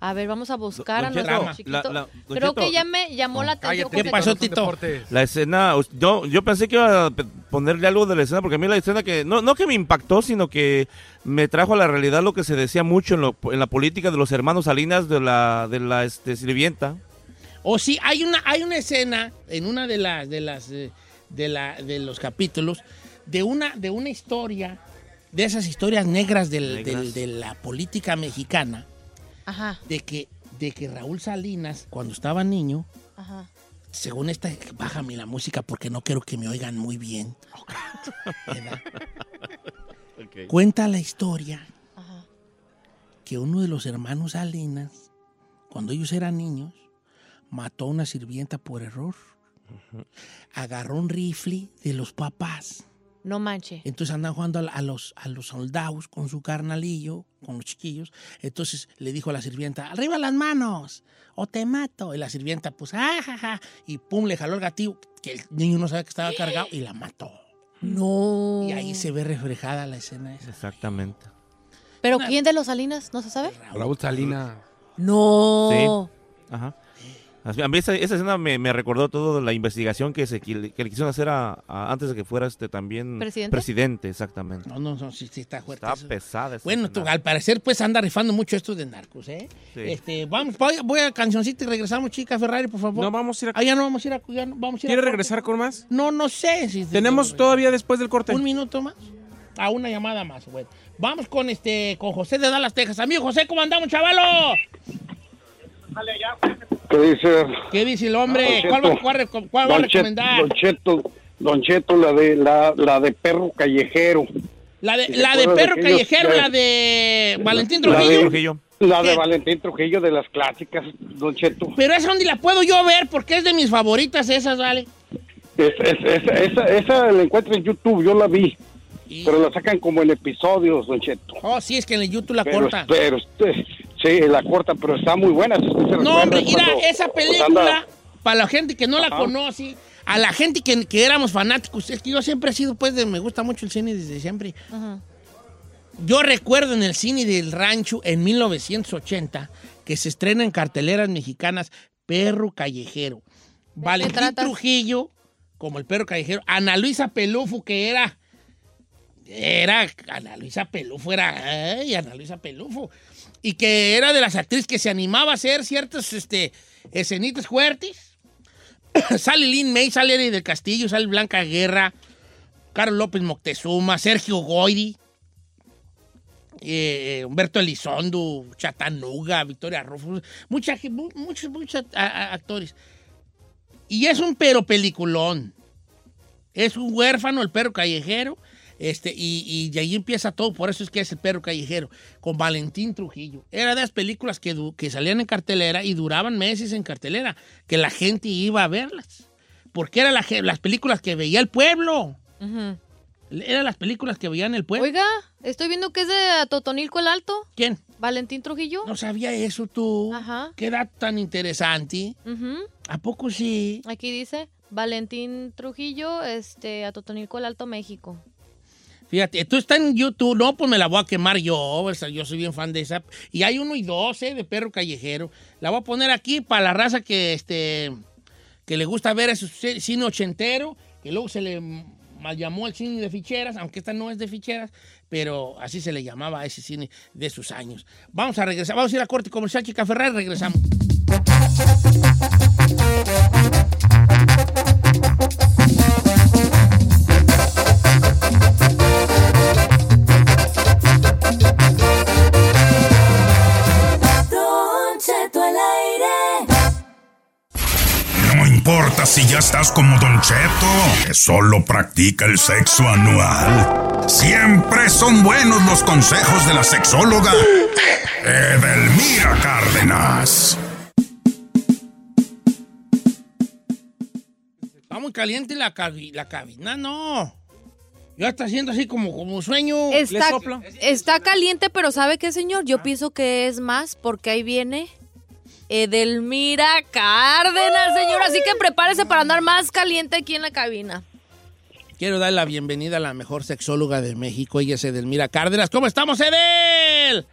A ver, vamos a buscar Don a nuestro chiquito. la- Creo Cheto. que ya me llamó la atención. Cállate, ¿Qué pasó, Tito? La escena, yo, yo pensé que iba a ponerle algo de la escena, porque a mí la escena que, no, no que me impactó, sino que me trajo a la realidad lo que se decía mucho en, lo- en la política de los hermanos Salinas de la, de la este, sirvienta. O sí, hay una, hay una escena en una de las de las eh, de la de los capítulos de una, de una historia, de esas historias negras, del- Negras. del- de la política mexicana, Ajá, de que, de que Raúl Salinas, cuando estaba niño, ajá. según esta, bájame la música porque no quiero que me oigan muy bien. <laughs> Cuenta la historia que uno de los hermanos Salinas, cuando ellos eran niños, mató a una sirvienta por error. Agarró un rifle de los papás. No manche. Entonces andan jugando a, a los, a los soldados con su carnalillo, con los chiquillos. Entonces le dijo a la sirvienta, arriba las manos o te mato. Y la sirvienta, pues, ah, ja, ja", Y pum, le jaló el gatillo, que el niño no sabía que estaba cargado y la mató. No. Y ahí se ve reflejada la escena esa. Exactamente. ¿Pero quién de los Salinas? ¿No se sabe? Raúl Salinas. No. Sí. Ajá. A mí esa, esa escena me, me recordó todo la investigación que, se, que le quisieron hacer a, a- antes de que fuera este también ¿Presidente? presidente, exactamente. No, no, no, sí, sí está fuerte. Está eso. pesada esa Bueno, tú, al parecer, pues anda rifando mucho esto de narcos, ¿eh? Sí. Este, vamos, voy, voy a cancioncita y regresamos, chica Ferrari, por favor. No, vamos a ir a... Ah, ya no vamos a ir a... ya no, vamos a ir a ¿Quiere corte. regresar con más? No, no sé. Si Tenemos todavía después del corte. Un minuto más. A una llamada más, bueno. Vamos con este, con José de Dallas, Texas. Amigo José, ¿cómo andamos, chavalo? ¿Qué dice? ¿Qué dice el hombre? ¿Cuál va, cuál re- cuál va a recomendar? Don Cheto, Don Cheto, la de, la, la de perro callejero. La de, ¿Se la de perro callejero, que- la de Valentín La de- Trujillo. La de. Valentín Trujillo de las clásicas, Don Cheto. Pero esa donde la puedo yo ver porque es de mis favoritas esas, ¿vale? Es- es- esa, esa, esa la encuentro en YouTube, yo la vi. Pero la sacan como en episodios, Don Cheto. Oh, sí, es que en el YouTube la Pero, cortan. pero usted- sí, la corta, pero está muy buena. si usted se No, hombre, mira, cuando- esa película, para la gente que no la conoce, a la gente que, que éramos fanáticos, es que yo siempre he sido, pues, de, me gusta mucho el cine desde siempre. Yo recuerdo en el cine del rancho en 1980 que se estrena en carteleras mexicanas Perro Callejero. Valentín Trujillo, como el perro callejero. Ana Luisa Pelufo, que era. Era. Ana Luisa Pelufo, era. ay, Ana Luisa Pelufo. Y que era de las actrices que se animaba a hacer ciertas este, escenitas fuertes. <coughs> sale Lynn May, sale Eddie del Castillo, sale Blanca Guerra, Carlos López Moctezuma, Sergio Goyri eh, Humberto Elizondo, Chatanuga, Victoria Rufus, mucha, muchos, muchos actores. Y es un pero peliculón. Es un huérfano, el perro callejero, este, y, y de ahí empieza todo, por eso es que es el perro callejero, con Valentín Trujillo. Era de las películas que, que salían en cartelera y duraban meses en cartelera, que la gente iba a verlas. Porque eran las películas que veía el pueblo. Eran las películas que veían el pueblo. Oiga, estoy viendo que es de Totonilco el Alto. ¿Quién? Valentín Trujillo. No sabía eso tú. Ajá. Qué dato tan interesante. Ujú. ¿A poco sí? Aquí dice Valentín Trujillo, este, a Totonilco el Alto, México. Fíjate, tú estás en YouTube, no, pues me la voy a quemar yo, o sea, yo soy bien fan de esa. Y hay uno y dos, ¿eh? De perro callejero. La voy a poner aquí para la raza que, este, que le gusta ver ese ci- cine ochentero, que luego se le mal llamó el cine de ficheras, aunque esta no es de ficheras, pero así se le llamaba a ese cine de sus años. Vamos a regresar, vamos a ir a corte comercial, Chica Ferrari, regresamos. Importa si ya estás como Don Cheto, que solo practica el sexo anual. Siempre son buenos los consejos de la sexóloga Edelmira Cárdenas. Está muy caliente la, cabi- la cabina, no. Ya está haciendo así como, como sueño. Está, está caliente, pero ¿sabe qué, señor? Yo pienso que es más porque ahí viene Edelmira Cárdenas, señor. Así que prepárese para andar más caliente aquí en la cabina. Quiero dar la bienvenida a la mejor sexóloga de México. Ella es Edelmira Cárdenas. ¿Cómo estamos, Edel?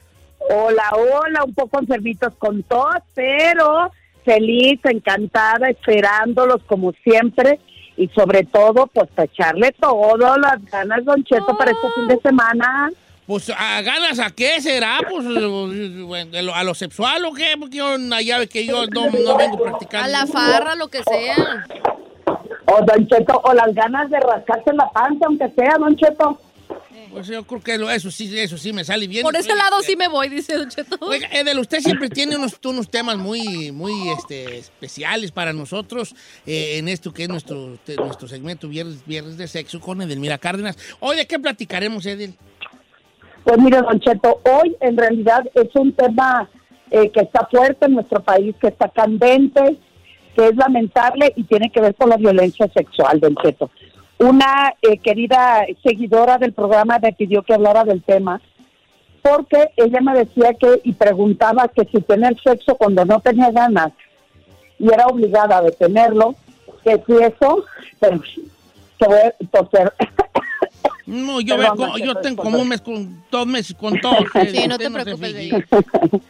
Hola, hola, un poco enfermitos con tos, pero feliz, encantada, esperándolos como siempre y sobre todo, pues para echarle todo las ganas, Don Cheto, para este fin de semana. Pues, ¿a ganas a qué será? Pues, eh, ¿a lo sexual o qué? Porque yo, una llave que yo no, no vengo practicando. A la farra, lo que sea. O Don Cheto, o las ganas de rascarse la panza, aunque sea, Don Cheto. Pues yo creo que eso sí, eso sí me sale bien. Por ese lado sí me voy, dice Don Cheto. Oiga, Edel, usted siempre tiene unos, unos temas muy, muy este, especiales para nosotros eh, en esto que es nuestro, nuestro segmento Viernes, Viernes de Sexo con Edelmira Cárdenas. Hoy, ¿de qué platicaremos, Edel? Pues mire, Don Cheto, hoy en realidad es un tema eh, que está fuerte en nuestro país, que está candente, que es lamentable y tiene que ver con la violencia sexual, Don Cheto. Una eh, querida seguidora del programa me pidió que hablara del tema porque ella me decía que y preguntaba que si tener sexo cuando no tenía ganas y era obligada a detenerlo, que si eso, <laughs> pero, que voy a. No, yo, Perdón, veo- Don yo tengo como un mes con dos meses con todo. <laughs> Sí, no te preocupes, de <laughs>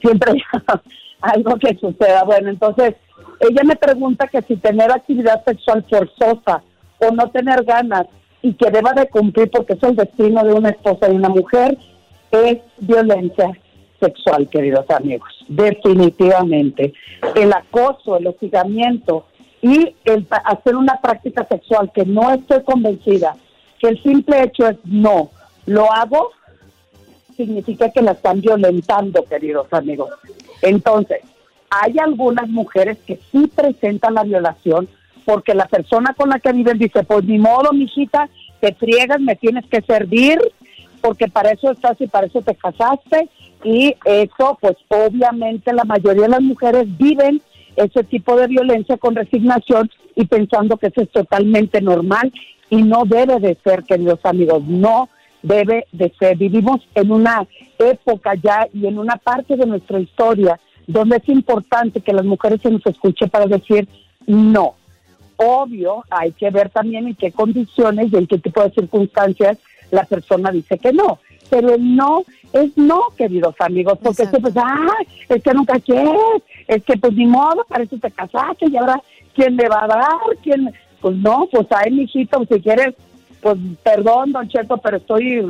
siempre <laughs> algo que suceda. Bueno, entonces ella me pregunta que si tener actividad sexual forzosa o no tener ganas y que deba de cumplir porque es el destino de una esposa y una mujer es violencia sexual, queridos amigos. Definitivamente. El acoso, el hostigamiento y el hacer una práctica sexual que no estoy convencida, que el simple hecho es no, lo hago significa que la están violentando, queridos amigos. Entonces, hay algunas mujeres que sí presentan la violación porque la persona con la que viven dice, pues ni modo, mijita, te friegas, me tienes que servir, porque para eso estás y para eso te casaste. Y eso, pues obviamente la mayoría de las mujeres viven ese tipo de violencia con resignación y pensando que eso es totalmente normal y no debe de ser, queridos amigos, no debe de ser. Vivimos en una época ya y en una parte de nuestra historia donde es importante que las mujeres se nos escuche para decir no. Obvio, hay que ver también en qué condiciones y en qué tipo de circunstancias la persona dice que no. Pero el no es no, queridos amigos, porque siempre, ah, es que nunca quieres, es que pues ni modo, para eso te casaste y ahora, ¿quién le va a dar? ¿Quién? Pues no, pues ay, mijito, si quieres, pues perdón, don Cheto, pero estoy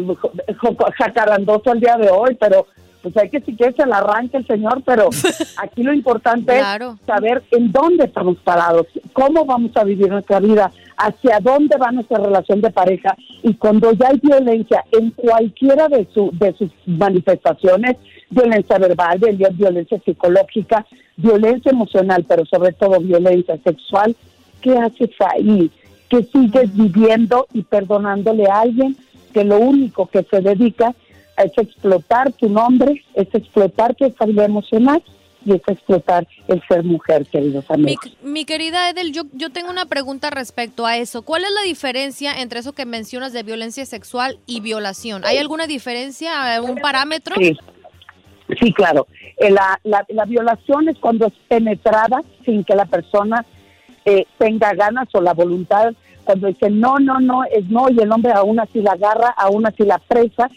<laughs> jacarandoso el día de hoy, pero pues hay que si quieres se la arranque el señor, pero <laughs> aquí lo importante Claro. es saber en dónde estamos parados, cómo vamos a vivir nuestra vida, hacia dónde va nuestra relación de pareja y cuando ya hay violencia en cualquiera de, su, de sus manifestaciones, violencia verbal, vi- violencia psicológica, violencia emocional, pero sobre todo violencia sexual, ¿qué haces ahí? Que sigues viviendo y perdonándole a alguien que lo único que se dedica es explotar tu nombre, es explotar tu estabilidad emocional y es explotar el ser mujer, queridos Mi, amigos. mi querida Edel, yo, yo tengo una pregunta respecto a eso. ¿Cuál es la diferencia entre eso que mencionas de violencia sexual y violación? ¿Hay alguna diferencia, algún parámetro? Sí, sí claro. Eh, La, la, la violación es cuando es penetrada sin que la persona eh, tenga ganas o la voluntad, cuando dice no, no, no, es no, y el hombre aún así la agarra, aún así la presa,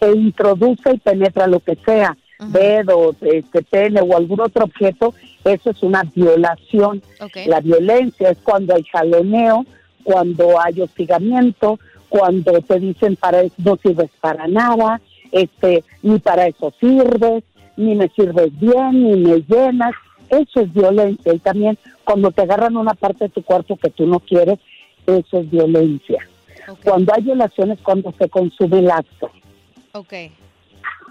e introduce y penetra lo que sea, dedo, este, pene o algún otro objeto, eso es una violación. Ok. La violencia es cuando hay jaloneo, cuando hay hostigamiento, cuando te dicen para eso no sirves para nada, este, ni para eso sirves, ni me sirves bien, ni me llenas. Eso es violencia. Y también cuando te agarran una parte de tu cuerpo que tú no quieres, eso es violencia. Cuando hay violación es cuando se consume el acto. Ok.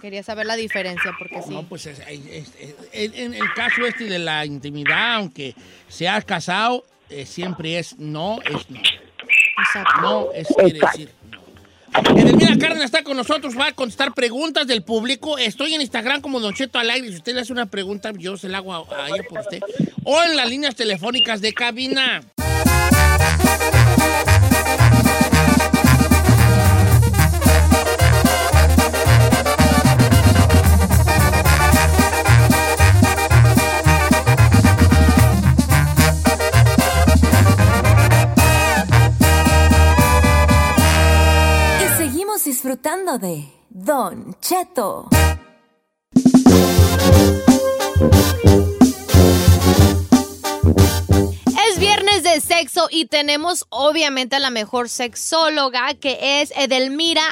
Quería saber la diferencia porque sí. No, pues es- es- es- es- en, el caso este de la intimidad, aunque sea casado, eh, siempre es no, es no. No, es quiere Exacto. decir no. Edelmira Cárdenas está con nosotros, va a contestar preguntas del público. Estoy en Instagram como Don Cheto al aire. Si usted le hace una pregunta, yo se la hago a, a ella por usted. O en las líneas telefónicas de cabina. Disfrutando de Don Cheto. Es viernes de sexo y tenemos obviamente a la mejor sexóloga que es Edelmira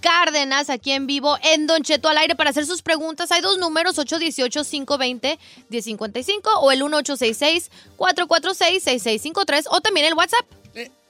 Cárdenas, aquí en vivo, en Don Cheto al aire, para hacer sus preguntas. Hay dos números, 818-520-1055 o el 1866-446-6653 o también el WhatsApp.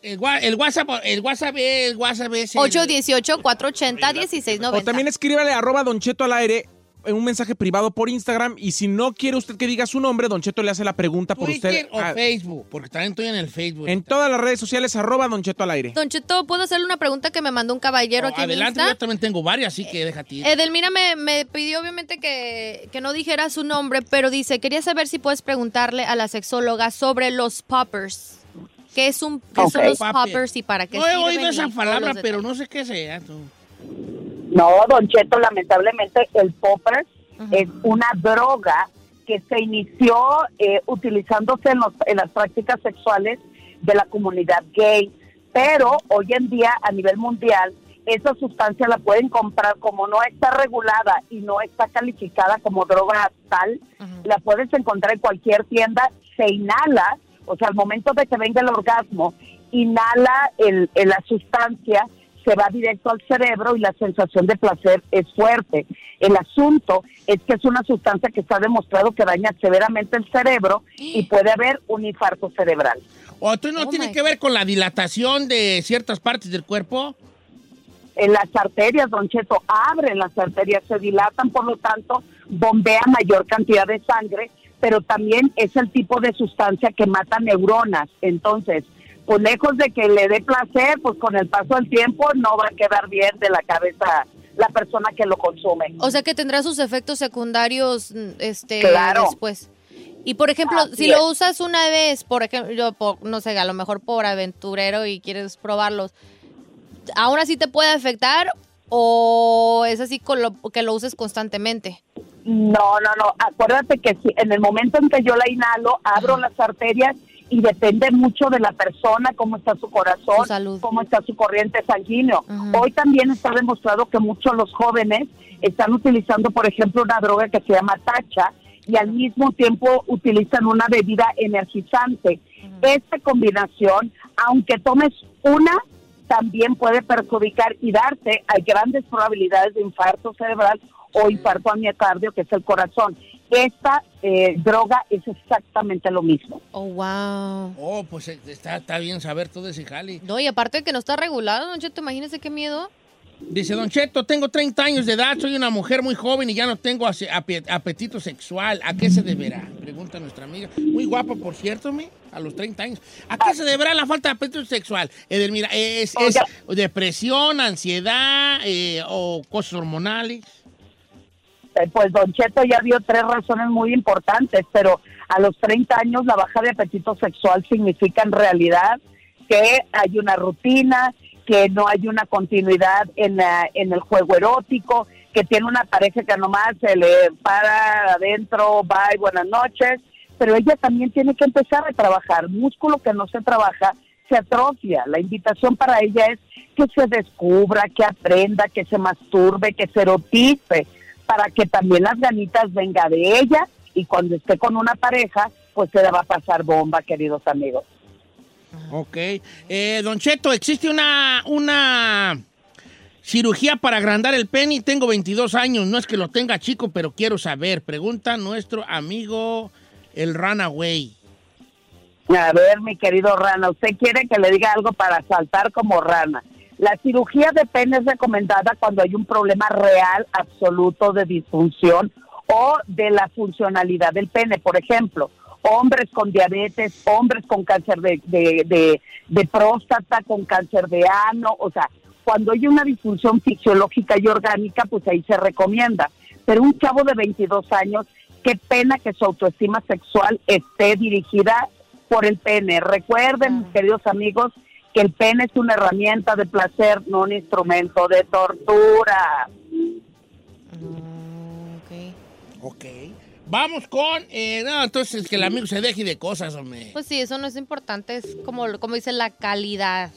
El, el WhatsApp, el WhatsApp, el WhatsApp es... el- 818-480-1690. O también escríbale arroba Don Cheto al aire en un mensaje privado por Instagram y si no quiere usted que diga su nombre, Don Cheto le hace la pregunta por usted. o Ah, Facebook, porque también estoy en el Facebook. en todas las redes sociales arroba Don Cheto al aire. Don Cheto, ¿puedo hacerle una pregunta que me mandó un caballero aquí en Adelante, Insta? yo también tengo varias, así que déjate ir. Edelmira me, me pidió obviamente que, que no dijera su nombre, pero dice, quería saber si puedes preguntarle a la sexóloga sobre los poppers. ¿Qué, es un, qué son los poppers y para qué no he oído esa palabra, pero no sé qué sea. tú. No, Don Cheto, lamentablemente el popper es una droga que se inició eh, utilizándose en, los- en las prácticas sexuales de la comunidad gay, pero hoy en día a nivel mundial esa sustancia la pueden comprar como no está regulada y no está calificada como droga tal, la puedes encontrar en cualquier tienda, se inhala, o sea, al momento de que venga el orgasmo, inhala el, el- la sustancia se va directo al cerebro y la sensación de placer es fuerte. El asunto es que es una sustancia que está demostrado que daña severamente el cerebro y <gasps> puede haber un infarto cerebral. ¿O esto no tiene que ver con la dilatación de ciertas partes del cuerpo? En las arterias, Don Cheto, abren las arterias, se dilatan, por lo tanto, bombea mayor cantidad de sangre, pero también es el tipo de sustancia que mata neuronas. Entonces, pues lejos de que le dé placer, pues con el paso del tiempo no va a quedar bien de la cabeza la persona que lo consume. O sea que tendrá sus efectos secundarios mm, este, Claro. después. Y por ejemplo, Así si es. lo usas una vez, por ejemplo, yo por- no sé, a lo mejor por aventurero y quieres probarlos, ¿aún así te puede afectar o es así con lo, que lo uses constantemente? No, no, no. Acuérdate que si en el momento en que yo la inhalo, abro las arterias y depende mucho de la persona, cómo está su corazón, cómo está su corriente sanguíneo. Hoy también está demostrado que muchos los jóvenes están utilizando, por ejemplo, una droga que se llama tacha y al mismo tiempo utilizan una bebida energizante. Esta combinación, aunque tomes una, también puede perjudicar y darte hay grandes probabilidades de infarto cerebral o infarto al miocardio, que es el corazón. Esta eh, droga es exactamente lo mismo. Oh, wow. Oh, pues eh, está, está bien saber todo ese jale. No, y aparte de que no está regulado, Don Cheto, imagínese qué miedo. Dice Don Cheto, tengo 30 años de edad, soy una mujer muy joven y ya no tengo apetito sexual. ¿A qué se deberá? Pregunta nuestra amiga. Muy guapa, por cierto, me, a los 30 años. ¿A qué se deberá la falta de apetito sexual? Edelmira, ¿es, es depresión, ansiedad eh, o cosas hormonales? Eh, Pues Don Cheto ya dio tres razones muy importantes, pero a los 30 años la baja de apetito sexual significa en realidad que hay una rutina, que no hay una continuidad en, la- en el juego erótico, que tiene una pareja que nomás se le para adentro, bye, buenas noches, pero ella también tiene que empezar a trabajar. Músculo que no se trabaja se atrofia. La invitación para ella es que se descubra, que aprenda, que se masturbe, que se erotice, para que también las ganitas venga de ella y cuando esté con una pareja, pues se le va a pasar bomba, queridos amigos. Ok. Eh, don Cheto, ¿existe una, una cirugía para agrandar el pene? Tengo 22 años, no es que lo tenga chico, pero quiero saber. Pregunta nuestro amigo el Runaway. A ver, mi querido Rana, ¿usted quiere que le diga algo para saltar como rana? La cirugía de pene es recomendada cuando hay un problema real, absoluto de disfunción o de la funcionalidad del pene. Por ejemplo, hombres con diabetes, hombres con cáncer de, de, de- de próstata, con cáncer de ano, o sea, cuando hay una disfunción fisiológica y orgánica, pues ahí se recomienda. Pero un chavo de 22 años, qué pena que su autoestima sexual esté dirigida por el pene. Recuerden, mis queridos amigos, que el pene es una herramienta de placer, no un instrumento de tortura. Ok. Vamos con... eh, no, entonces que el amigo se deje de cosas, hombre. Pues sí, eso no es importante, es como, como dice la calidad.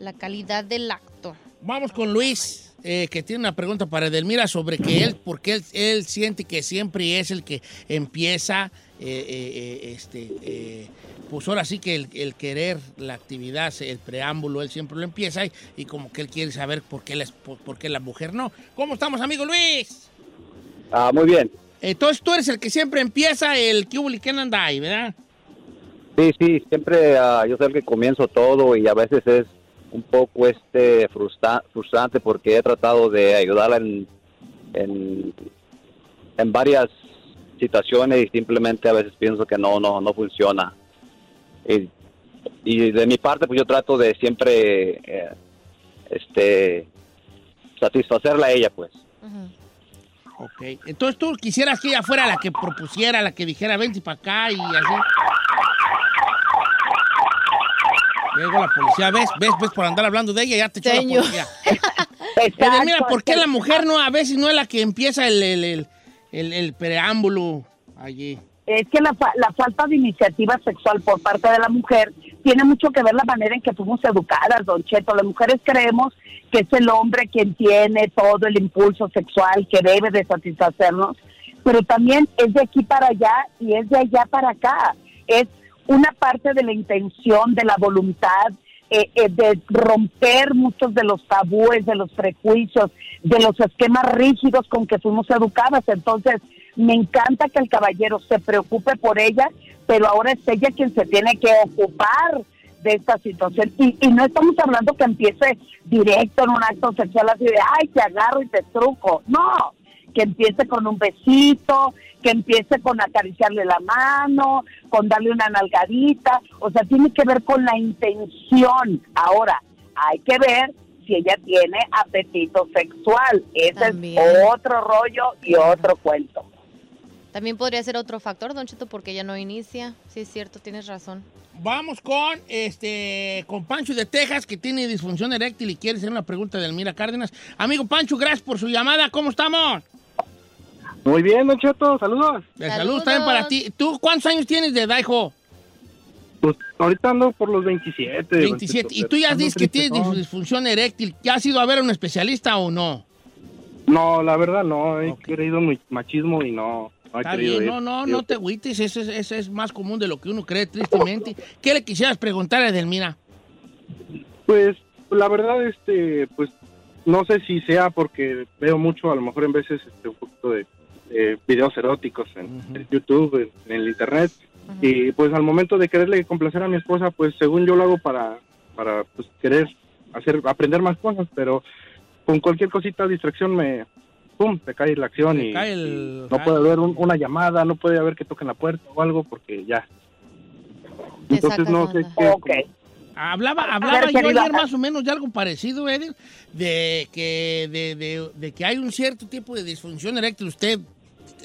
La calidad del acto. Vamos con Luis. eh, que tiene una pregunta para Edelmira sobre que él, porque él, él siente que siempre es el que empieza, eh, eh, eh, este, eh, pues ahora sí que el, el querer, la actividad, el preámbulo, él siempre lo empieza y, y como que él quiere saber por qué, la, por, por qué la mujer no. ¿Cómo estamos, amigo Luis? Ah, muy bien. Entonces tú eres el que siempre empieza el que hubo y que anda ahí, ¿verdad? Sí, sí, siempre ah, yo soy el que comienzo todo y a veces es un poco este frustra- frustrante porque he tratado de ayudarla en, en, en varias situaciones y simplemente a veces pienso que no, no, no funciona. Y, y de mi parte, pues yo trato de siempre eh, este satisfacerla a ella, pues. Ok. Entonces tú quisieras que ella fuera la que propusiera, la que dijera, vente para acá y así. Llegó la policía, ¿ves? ¿Ves? ¿Ves? Por andar hablando de ella ya te echó la policía. <laughs> mira, ¿por qué la mujer no a veces no es la que empieza el, el, el, el- el preámbulo allí? es que la, la falta de iniciativa sexual por parte de la mujer tiene mucho que ver la manera en que fuimos educadas, don Cheto. Las mujeres creemos que es el hombre quien tiene todo el impulso sexual que debe de satisfacernos, pero también es de aquí para allá y es de allá para acá. Es una parte de la intención, de la voluntad, eh, eh, de romper muchos de los tabúes, de los prejuicios, de los esquemas rígidos con que fuimos educadas. Entonces, me encanta que el caballero se preocupe por ella, pero ahora es ella quien se tiene que ocupar de esta situación. Y, y no estamos hablando que empiece directo en un acto sexual así de, ay, te agarro y te truco. No, que empiece con un besito, que empiece con acariciarle la mano, con darle una nalgadita. O sea, tiene que ver con la intención. Ahora, hay que ver si ella tiene apetito sexual. Ese También. es otro rollo y otro cuento. También podría ser otro factor, Don Cheto, porque ella no inicia. Sí, es cierto, tienes razón. Vamos con este con Pancho de Texas, que tiene disfunción eréctil y quiere hacer una pregunta de Elmira Cárdenas. Amigo Pancho, gracias por su llamada. ¿Cómo estamos? Muy bien, Don Cheto, saludos. De salud también para ti. ¿Tú cuántos años tienes de edad, hijo? Pues ahorita ando por los 27. Don 27. Cheto, Y tú ya dices que tienes disfunción eréctil. ¿Ya has ido a ver a un especialista o no? No, la verdad no, he creído en mi machismo y no, no Está querido bien, no, no, no te agüites, eso es, eso es más común de lo que uno cree, tristemente. ¿Qué le quisieras preguntar a Edelmira? Pues la verdad, este, pues no sé si sea porque veo mucho, a lo mejor en veces, este, un poquito de eh, videos eróticos en, YouTube, en, en el internet, y pues al momento de quererle complacer a mi esposa, pues según yo lo hago para, para pues, querer hacer, aprender más cosas, pero con cualquier cosita, distracción, me, pum, te cae la acción Se y, cae el- y no puede haber un- una llamada, no puede haber que toquen la puerta o algo porque ya. Entonces no sé qué. Hablaba, hablaba ver, yo ayer más o menos de algo parecido, Edel, de que, de, de- de que hay un cierto tipo de disfunción eréctil. Usted,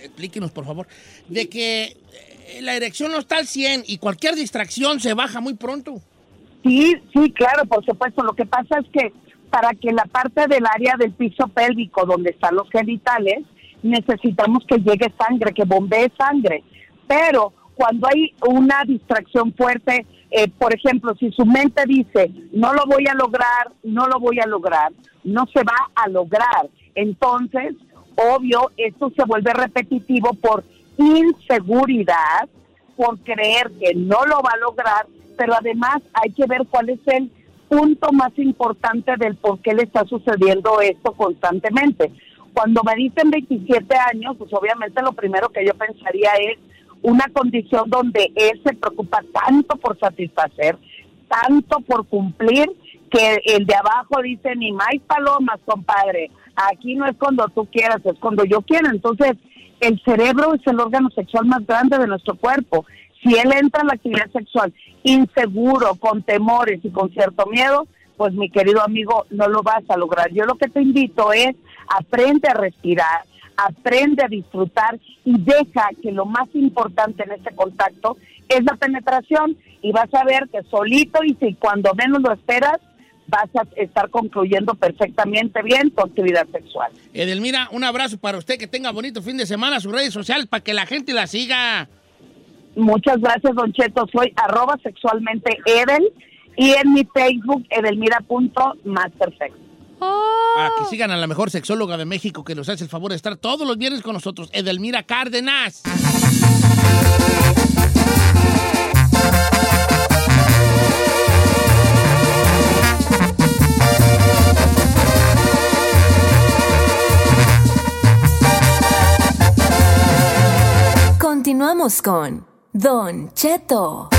explíquenos, por favor, de que eh, la erección no está al 100 y cualquier distracción se baja muy pronto. Sí, sí, claro, por supuesto. Lo que pasa es que para que la parte del área del piso pélvico donde están los genitales, necesitamos que llegue sangre, que bombee sangre. Pero cuando hay una distracción fuerte, eh, por ejemplo, si su mente dice, no lo voy a lograr, no lo voy a lograr, no se va a lograr. Entonces, obvio, esto se vuelve repetitivo por inseguridad, por creer que no lo va a lograr, pero además hay que ver cuál es el punto más importante del por qué le está sucediendo esto constantemente. Cuando me dicen 27 años, pues obviamente lo primero que yo pensaría es una condición donde él se preocupa tanto por satisfacer, tanto por cumplir, que el de abajo dice ni más palomas, compadre. Aquí no es cuando tú quieras, es cuando yo quiero. Entonces, el cerebro es el órgano sexual más grande de nuestro cuerpo. Si él entra en la actividad sexual inseguro, con temores y con cierto miedo, pues mi querido amigo, no lo vas a lograr. Yo lo que te invito es aprende a respirar, aprende a disfrutar y deja que lo más importante en este contacto es la penetración y vas a ver que solito y si cuando menos lo esperas vas a estar concluyendo perfectamente bien tu actividad sexual. Edelmira, un abrazo para usted, que tenga bonito fin de semana, sus redes sociales, para que la gente la siga. Muchas gracias, Don Cheto. Soy arroba sexualmente Edel y en mi Facebook edelmira.mastersex. Para que sigan a la mejor sexóloga de México que nos hace el favor de estar todos los viernes con nosotros, Edelmira Cárdenas. Continuamos con Don Cheto.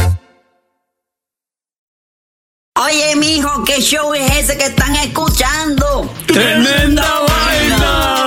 Oye, mijo, ¿qué show es ese que están escuchando? ¡Tremenda vaina!